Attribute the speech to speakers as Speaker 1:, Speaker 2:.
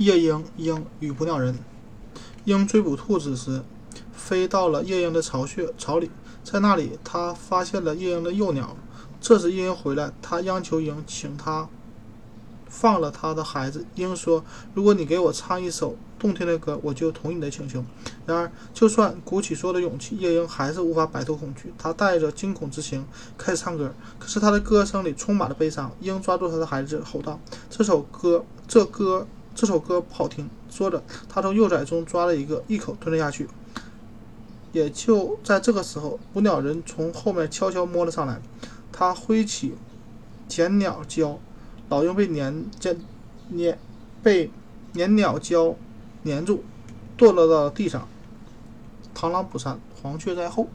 Speaker 1: 夜莺鹰与捕鸟人。鹰追捕兔子时，飞到了夜莺的巢穴巢里，在那里，他发现了夜莺的幼鸟。这时，夜莺回来，他央求鹰请他放了他的孩子。鹰说：“如果你给我唱一首动听的歌，我就同意你的请求。”然而，就算鼓起所有的勇气，夜莺还是无法摆脱恐惧。他带着惊恐之情开始唱歌，可是他的歌声里充满了悲伤。鹰抓住他的孩子，吼道：“这首歌，这歌。”这首歌不好听。说着，他从幼崽中抓了一个，一口吞了下去。也就在这个时候，捕鸟人从后面悄悄摸了上来。他挥起剪鸟胶，老鹰被粘粘粘被粘鸟胶粘住，堕落到地上。螳螂捕蝉，黄雀在后。